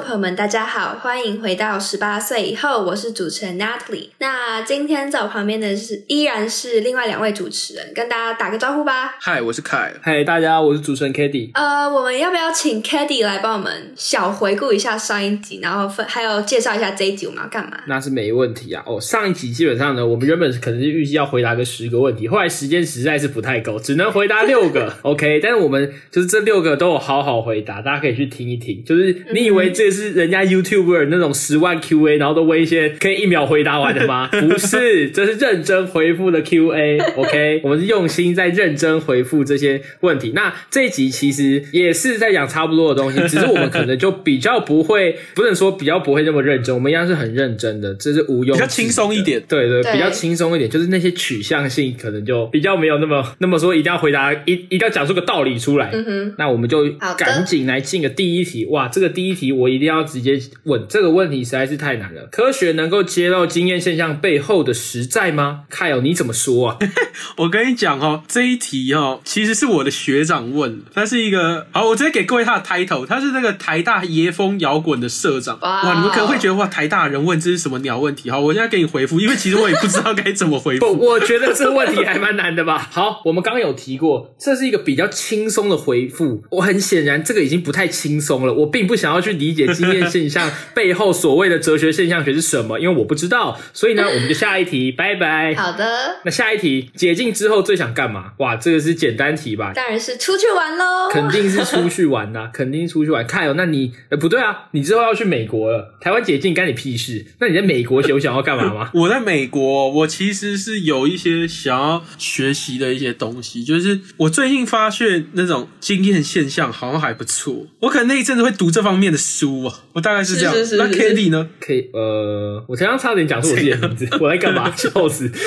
朋友们，大家好，欢迎回到十八岁以后，我是主持人 Natalie。那今天在我旁边的是依然是另外两位主持人，跟大家打个招呼吧。嗨，我是凯。嗨，大家，我是主持人 k a t i e 呃，我们要不要请 k a t i e 来帮我们小回顾一下上一集，然后分还有介绍一下这一集我们要干嘛？那是没问题啊。哦，上一集基本上呢，我们原本可能是预计要回答个十个问题，后来时间实在是不太够，只能回答六个。OK，但是我们就是这六个都有好好回答，大家可以去听一听。就是你以为这是人家 YouTuber 那种十万 QA，然后都问一些可以一秒回答完的吗？不是，这是认真回复的 QA。OK，我们是用心在认真回复这些问题。那这一集其实也是在讲差不多的东西，只是我们可能就比较不会，不能说比较不会那么认真，我们一样是很认真的，这是无用比较轻松一点。对对，比较轻松一点，就是那些取向性可能就比较没有那么那么说一定要回答一一定要讲出个道理出来。嗯哼，那我们就赶紧来进个第一题。哇，这个第一题我一定要直接问，这个问题实在是太难了。科学能够揭露经验现象背后的实在吗？凯尔，你怎么说啊？我跟你讲哦，这一题哦，其实是我的学长问，他是一个好，我直接给各位他的 title，他是那个台大椰风摇滚的社长。哇哇，你们可能会觉得哇，台大人问这是什么鸟问题？好，我现在给你回复，因为其实我也不知道该怎么回不，复。我觉得这个问题还蛮难的吧。好，我们刚刚有提过，这是一个比较轻松的回复。我很显然，这个已经不太轻松了。我并不想要去理解经验现象背后所谓的哲学现象学是什么，因为我不知道。所以呢，我们就下一题，拜拜。好的，那下一题，解禁之后最想干嘛？哇，这个是简单题吧？当然是出去玩喽。肯定是出去玩呐、肯定出去玩。看哦，那你呃不对啊，你之后要去美国了，台湾解禁干你屁事？那你在美国有想要干嘛吗？我在美国，我其实是有一些想要学习的一些东西，就是我最近发现那种经验现象好像还不错，我可能那一阵子会读这方面的书啊，我大概是这样。那是是是是 k a t i e 呢？？K，呃，我刚刚差点讲出我自己的名字，我在干嘛？笑死！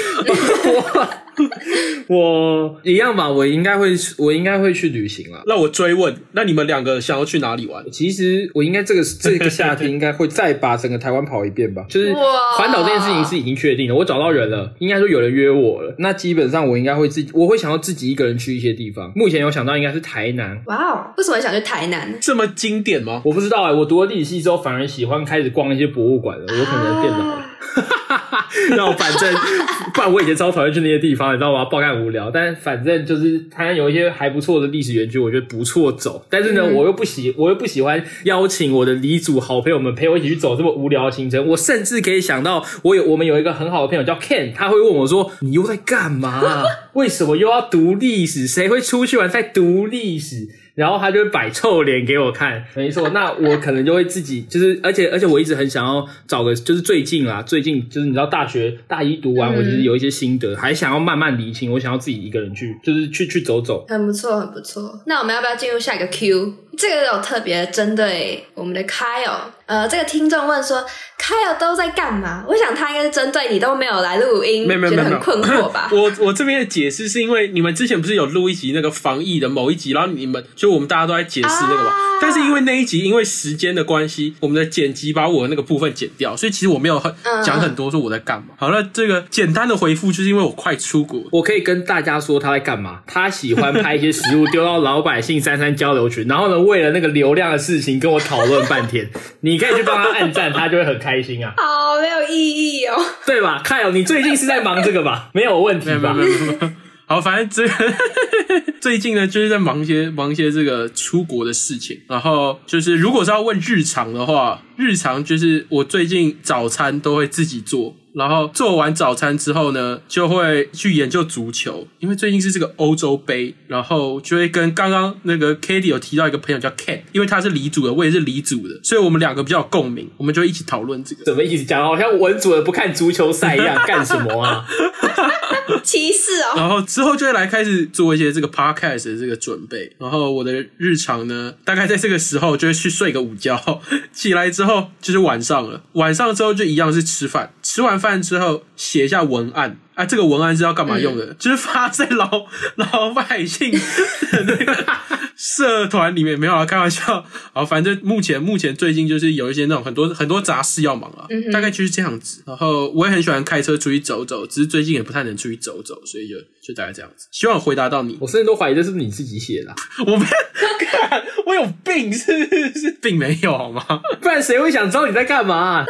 我我一样吧，我应该会，我应该会去旅行了。那我追问，那你们两个想要去哪里玩？其实我应该这个这个夏天应该会再把整个台湾跑一遍吧，就是环岛这件事情是已经确定了，我找到人了，应该说有人约我了。那基本上我应该会自己，我会想要自己一个人去一些地方。目前有想到应该是台南，哇哦，为什么想去台南？这么经典吗？我不知道哎、我读了历史系之后，反而喜欢开始逛一些博物馆了。我可能变老了。啊 那我反正，不然我以前超讨厌去那些地方，你知道吗？爆干无聊。但反正就是台湾有一些还不错的历史园区，我觉得不错走。但是呢，嗯我又不喜，我又不喜欢邀请我的黎组好朋友们陪我一起去走这么无聊的行程。我甚至可以想到，我有我们有一个很好的朋友叫 Ken，他会问我说：“你又在干嘛？为什么又要读历史？谁会出去玩在读历史？”然后他就会摆臭脸给我看，没错，那我可能就会自己就是，而且而且我一直很想要找个，就是最近啦，最近就是你知道大学大一读完，嗯我其实有一些心得，还想要慢慢理清，我想要自己一个人去，就是去去走走。很不错，很不错。那我们要不要进入下一个 Q？这个有特别针对我们的 Kyle。呃，这个听众问说，Kyle 都在干嘛？我想他应该是针对你都没有来录音，没有没有没有觉得很困惑吧？我我这边的解释是因为你们之前不是有录一集那个防疫的某一集，然后你们就我们大家都在解释那个嘛。啊但是因为那一集因为时间的关系，我们的剪辑把我的那个部分剪掉，所以其实我没有很嗯讲很多说我在干嘛。好，了这个简单的回复就是因为我快出国，我可以跟大家说他在干嘛。他喜欢拍一些食物丢到老百姓三三交流群，然后呢，为了那个流量的事情跟我讨论半天。你 可以去帮他按赞，他就会很开心啊，好没有意义哦。对吧？凯尔，你最近是在忙这个吧？没有问题吧？没有没有没有没有。好，反正这个 最近呢，就是在忙一些忙一些这个出国的事情。然后就是，如果是要问日常的话，日常就是我最近早餐都会自己做。然后做完早餐之后呢，就会去研究足球，因为最近是这个欧洲杯，然后就会跟刚刚那个 k a t i e 有提到一个朋友叫 Ken，因为他是黎组的，我也是黎组的，所以我们两个比较有共鸣，我们就一起讨论这个。怎么意思？讲好像文组的不看足球赛一样，干什么啊？歧视哦。然后之后就会来开始做一些这个 podcast 的这个准备。然后我的日常呢，大概在这个时候就会去睡个午觉，起来之后就是晚上了。晚上之后就一样是吃饭，吃完饭之后写一下文案。啊，这个文案是要干嘛用的？就是发在老 老百姓的那个社团里面，没有啊，开玩笑。好，反正目前目前最近就是有一些那种很多很多杂事要忙啊，大概就是这样子。然后我也很喜欢开车出去走走，只是最近也不太能出去走，走走，所以就就大概这样子。希望回答到你。我甚至都怀疑这是不是你自己写的啊、我没有，看我有病是不是，并没有好吗？不然谁会想知道你在干嘛？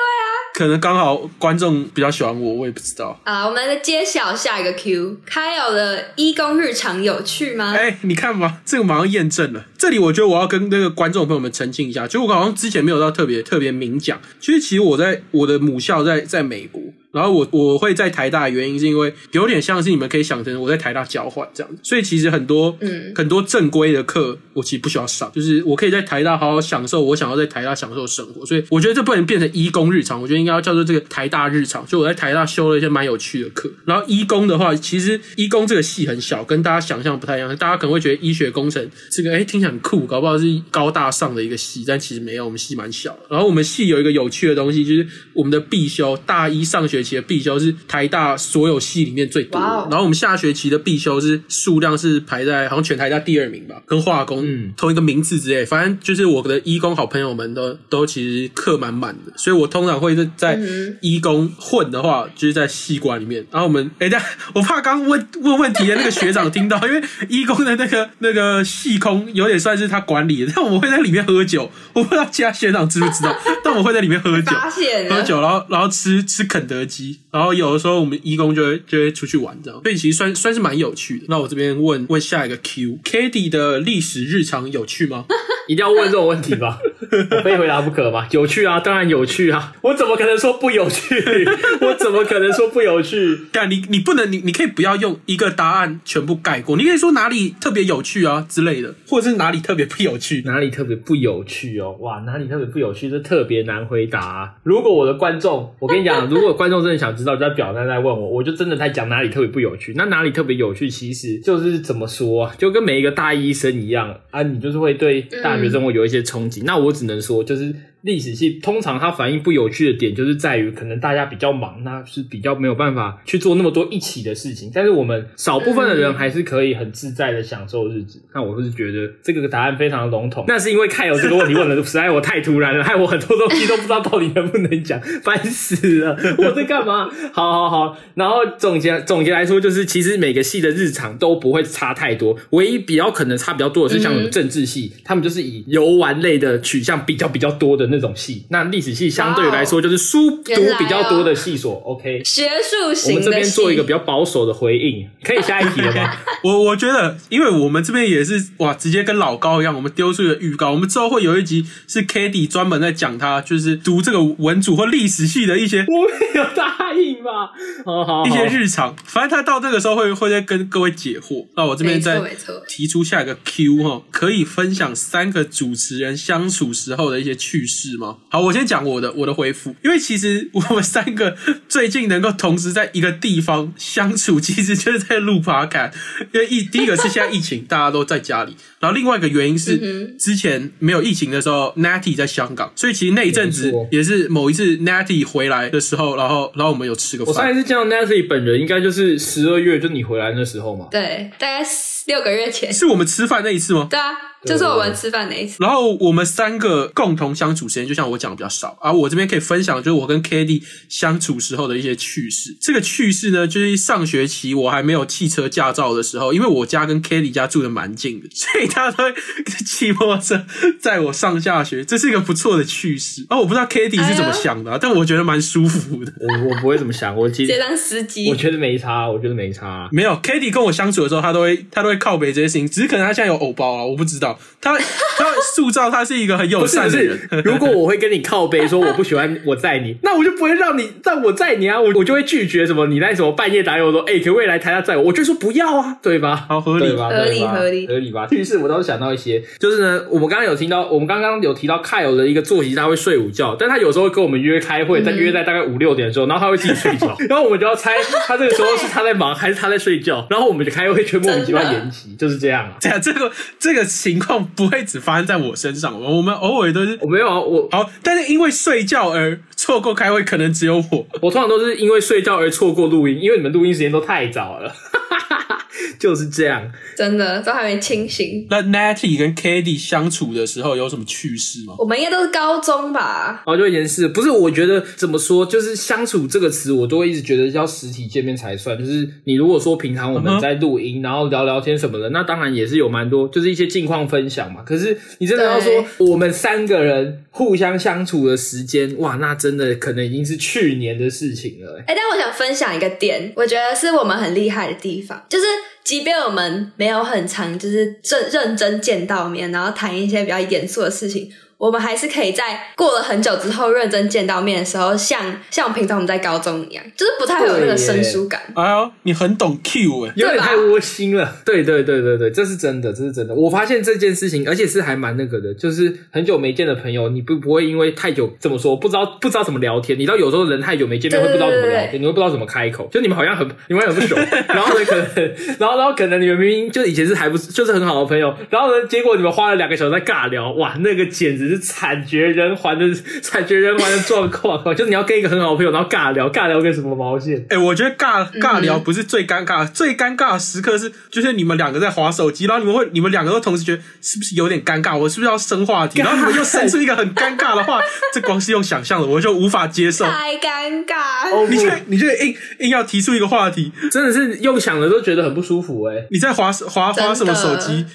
可能刚好观众比较喜欢我，我也不知道。啊，我们来揭晓下一个 Q。开友的义工日常有趣吗？哎、你看吧，这个马上验证了。这里我觉得我要跟那个观众朋友们澄清一下，就我好像之前没有到特别特别明讲。其实，其实我在我的母校在在美国，然后我我会在台大的原因是因为有点像是你们可以想成我在台大交换这样子，所以其实很多嗯很多正规的课我其实不需要上，就是我可以在台大好好享受我想要在台大享受生活。所以我觉得这不能变成医工日常，我觉得应该要叫做这个台大日常。就我在台大修了一些蛮有趣的课，然后医工的话，其实医工这个系很小，跟大家想象不太一样。大家可能会觉得医学工程这个哎听起来很酷，搞不好是高大上的一个系，但其实没有，我们系蛮小的。然后我们系有一个有趣的东西，就是我们的必修大一上学期的必修是台大所有系里面最多的然后我们下学期的必修是数量是排在好像全台大第二名吧，跟化工嗯同一个名次之类。反正就是我的医工好朋友们都都其实课满满的，所以我通常会在在嗯医工混的话，就是在系馆里面。然后我们哎，等一下我怕刚问问问题的那个学长听到，因为医工的那个那个系空有点算是他管理的，但我们会在里面喝酒，我不知道其他学长知不知道，但我会在里面喝酒。喝酒，然后然后吃吃肯德基，然后有的时候我们义工就会就会出去玩这样，所以其实算算是蛮有趣的。那我这边问问下一个 Q，K D 的历史日常有趣吗？一定要问这种问题吧？我非回答不可吧？有趣啊，当然有趣啊！我怎么可能说不有趣？我怎么可能说不有趣？但你你不能你你可以不要用一个答案全部概括，你可以说哪里特别有趣啊之类的，或者是哪里特别不有趣。哪里特别不有趣哦？哇，哪里特别不有趣？这特别难回答啊、如果我的观众，我跟你讲，如果观众真的想知道，就在表单在问我，我就真的在讲哪里特别不有趣。那哪里特别有趣，其实就是怎么说啊，就跟每一个大医生一样啊，你就是会对大学生活有一些冲击。那我只能说，就是历史系通常它反应不有趣的点，就是在于可能大家比较忙，那是比较没有办法去做那么多一起的事情。但是我们少部分的人还是可以很自在的享受日子。那我是觉得这个答案非常的笼统，那是因为看有这个问题问的实在我太突然了，害我很多东西都不知道到底能不能讲，烦死了！我在干嘛？好好好，然后总结总结来说，就是其实每个系的日常都不会差太多，唯一比较可能差比较多的是像我们政治系，他们就是以游玩类的取向比较比较多的那种系。那历史系相对来说就是书读比较多的系所。OK，学术我型我们这边做一个比较较保守的回应，可以下一题了吗？我我觉得，因为我们这边也是哇，直接跟老高一样，我们丢出一个预告，我们之后会有一集是 K D 专门在讲他就是读这个文组或历史系的一些我没有答应吧？好好好一些日常，反正他到这个时候会会再跟各位解惑。那我这边再没错提出下一个 Q 哈，可以分享三个主持人相处时候的一些趣事吗？好，我先讲我的我的回复，因为其实我们三个最近能够同时在一个地方相处，其实就是在录 Podcast。因为疫第一个是现在疫情，大家都在家里，然后另外一个原因是嗯之前没有疫情的时候，Natty 在香港，所以其实那一阵子也是某一次 Natty 回来的时候，然后然后我们有吃个饭我上。一次见到 Nancy 本人，应该就是十二月，就你回来那时候嘛。对，大概六个月前。是我们吃饭那一次吗？对啊，就是我们吃饭那一次。然后我们三个共同相处时间，就像我讲的比较少，而我这边可以分享，就是我跟 k d 相处时候的一些趣事。这个趣事呢，就是上学期我还没有汽车驾照的时候，因为我家跟 k d 家住的蛮近的，所以他都会骑摩托车载我上下学，这是一个不错的趣事。啊，我不知道 k d 是怎么想的啊、但我觉得蛮舒服的。我我不会怎么想，我其实直接当司机我，觉得没差，我觉得没差。没有 k d 跟我相处的时候，他都会他都会靠北这些事情，只是可能他现在有偶包啊，我不知道。他他会塑造他是一个很友善的人是。，如果我会跟你靠背说我不喜欢我载你，那我就不会让你让我载你啊，我我就会拒绝什么你那什么半夜打给我说，哎、可不可以来台下载我？我就说不要啊，对吧？好合理吧？合理合理合理吧？于是我倒是想到一些，就是呢，我们刚刚有听到，我们刚刚有提到 Kyle 的一个作息，他会睡午觉，但他有时候会跟我们约开会，在约在大概五六点的时候，然后他会自己睡觉，然后我们就要猜他这个时候是他在忙还是他在睡觉，然后我们就开会却莫名其妙延期，就是这样啊。对 啊，这个这个情况不会只发生在我身上，我们偶尔都是我没有啊，我好，但是因为睡觉而错过开会，可能只有我。我通常都是因为睡觉而错过录音，因为你们录音时间都太早了。就是这样。真的都还没清醒。那 Natty 跟 k a t i e 相处的时候有什么趣事吗？我们应该都是高中吧？哦，就以前是不是？我觉得怎么说，就是相处这个词，我都会一直觉得要实体见面才算。就是你如果说平常我们在录音，然后聊聊天什么的，那当然也是有蛮多，就是一些近况分享嘛。可是你真的要说我们三个人互相相处的时间，哇，那真的可能已经是去年的事情了。哎，但我想分享一个点，我觉得是我们很厉害的地方，就是。即便我们没有很常，就是认认真见到面，然后谈一些比较严肃的事情。我们还是可以在过了很久之后认真见到面的时候，像像平常我们在高中一样，就是不太会有那个生疏感。哎呦，你很懂 Q 哎，有点太窝心了。对对对对对，这是真的，这是真的。我发现这件事情，而且是还蛮那个的，就是很久没见的朋友，你不不会因为太久怎么说，不知道不知道怎么聊天。你知道有时候人太久没见面会不知道怎么聊天，你会不知道怎么开口。就你们好像很你们很不熟，然后呢可能，然后然后可能你们明明就以前是还不就是很好的朋友，然后呢结果你们花了两个小时在尬聊，哇，那个简直是惨绝。人寰的惨绝人寰的状况，就是你要跟一个很好的朋友，然后尬聊，尬聊跟什么毛线？哎，我觉得尬尬聊不是最尴尬，最尴尬的时刻是，就是你们两个在划手机，然后你们会，你们两个都同时觉得是不是有点尴尬？我是不是要生话题？然后你们又生出一个很尴尬的话，这光是用想象的，我就无法接受，太尴尬。你就你就硬硬要提出一个话题，真的是用想的都觉得很不舒服。哎，你在划划划什么手机？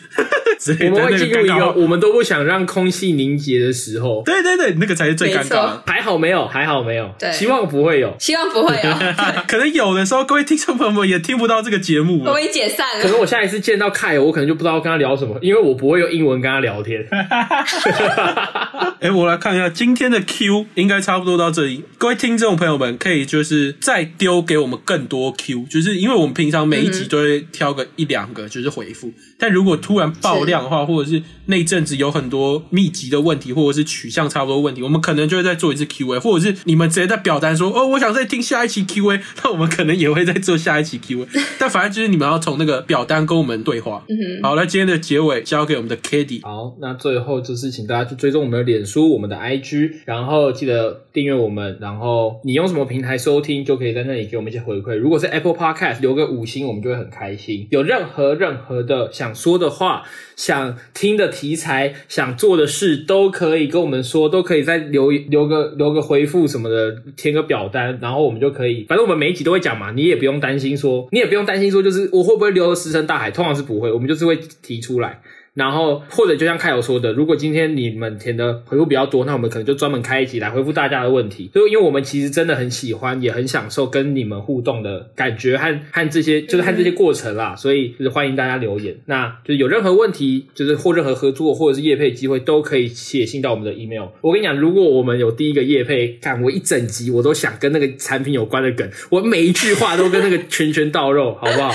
我们会进入一个我们都不想让空气凝结的时候。对对对，那个才是最尴尬。还好没有，还好没有。对，希望不会有，希望不会有。可能有的时候，各位听众朋友们也听不到这个节目。我们解散了。可能我下一次见到凯，我可能就不知道跟他聊什么，因为我不会用英文跟他聊天。哎，我来看一下今天的 Q，应该差不多到这里。各位听众朋友们，可以就是再丢给我们更多 Q，就是因为我们平常每一集都会挑个一两个，就是回复。但如果突然爆量的话，或者是那阵子有很多密集的问题，或者是取向差不多问题，我们可能就会再做一次 Q&A，或者是你们直接在表单说哦，我想再听下一期 Q&A，那我们可能也会再做下一期 Q&A。但反正就是你们要从那个表单跟我们对话。嗯好，那今天的结尾交给我们的 k a t i e 好，那最后就是请大家去追踪我们的脸书、我们的 IG，然后记得订阅我们。然后你用什么平台收听，就可以在那里给我们一些回馈。如果是 Apple Podcast，留个五星，我们就会很开心。有任何任何的想说的话。想听的题材，想做的事，都都可以跟我们说，都可以再留留个留个回复什么的，填个表单，然后我们就可以，反正我们每一集都会讲嘛，你也不用担心说，你也不用担心说，就是我会不会留的石沉大海，通常是不会，我们就是会提出来。然后或者就像凯友说的，如果今天你们填的回复比较多，那我们可能就专门开一集来回复大家的问题。就因为我们其实真的很喜欢，也很享受跟你们互动的感觉和和这些就是和这些过程啦，所以就是欢迎大家留言。那就是有任何问题，就是或任何合作或者是业配机会，都可以写信到我们的 email。我跟你讲，如果我们有第一个业配，看我一整集我都想跟那个产品有关的梗，我每一句话都跟那个拳拳到肉，好不好？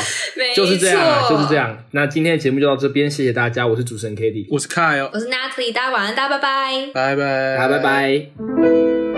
就是这样啊，就是这样。那今天的节目就到这边，谢谢大家。我是主持人 k a t i e 我是 Kyle，我是 Natalie，大家晚安，大家拜拜，拜拜，大家拜拜。